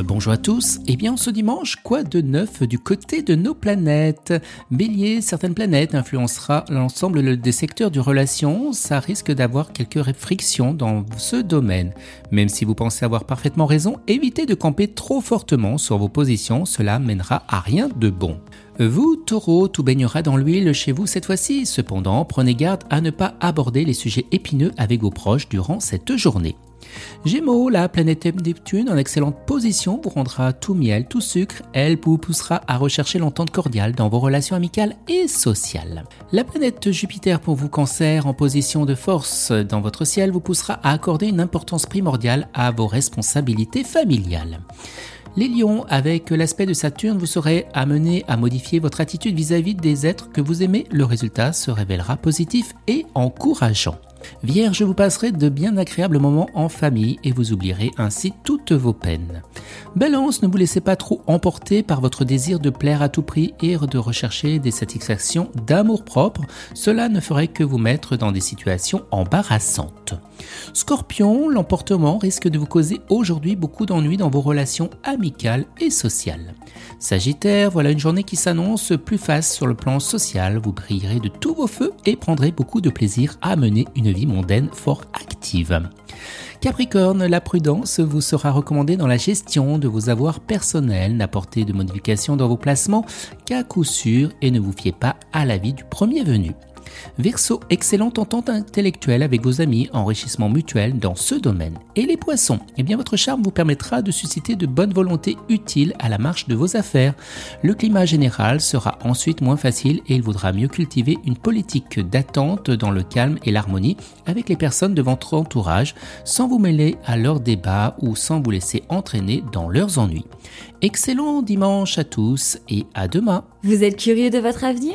Euh, bonjour à tous. Eh bien, ce dimanche, quoi de neuf du côté de nos planètes? Bélier, certaines planètes influencera l'ensemble des secteurs du relation. Ça risque d'avoir quelques frictions dans ce domaine. Même si vous pensez avoir parfaitement raison, évitez de camper trop fortement sur vos positions. Cela mènera à rien de bon. Vous, taureau, tout baignera dans l'huile chez vous cette fois-ci. Cependant, prenez garde à ne pas aborder les sujets épineux avec vos proches durant cette journée. Gémeaux, la planète Neptune en excellente position vous rendra tout miel, tout sucre. Elle vous poussera à rechercher l'entente cordiale dans vos relations amicales et sociales. La planète Jupiter pour vous cancer en position de force dans votre ciel vous poussera à accorder une importance primordiale à vos responsabilités familiales. Les lions, avec l'aspect de Saturne, vous serez amené à modifier votre attitude vis-à-vis des êtres que vous aimez. Le résultat se révélera positif et encourageant. Vierge, vous passerez de bien agréables moments en famille et vous oublierez ainsi toutes vos peines. Balance, ne vous laissez pas trop emporter par votre désir de plaire à tout prix et de rechercher des satisfactions d'amour propre. Cela ne ferait que vous mettre dans des situations embarrassantes. Scorpion, l'emportement risque de vous causer aujourd'hui beaucoup d'ennuis dans vos relations amicales et sociales. Sagittaire, voilà une journée qui s'annonce plus face sur le plan social. Vous brillerez de tous vos feux et prendrez beaucoup de plaisir à mener une vie mondaine fort active. Capricorne, la prudence vous sera recommandée dans la gestion de vos avoirs personnels. N'apportez de modifications dans vos placements qu'à coup sûr et ne vous fiez pas à l'avis du premier venu. Verseau, excellente entente intellectuelle avec vos amis, enrichissement mutuel dans ce domaine. Et les poissons, eh bien votre charme vous permettra de susciter de bonnes volontés utiles à la marche de vos affaires. Le climat général sera ensuite moins facile et il vaudra mieux cultiver une politique d'attente dans le calme et l'harmonie avec les personnes de votre entourage sans vous mêler à leurs débats ou sans vous laisser entraîner dans leurs ennuis. Excellent dimanche à tous et à demain. Vous êtes curieux de votre avenir?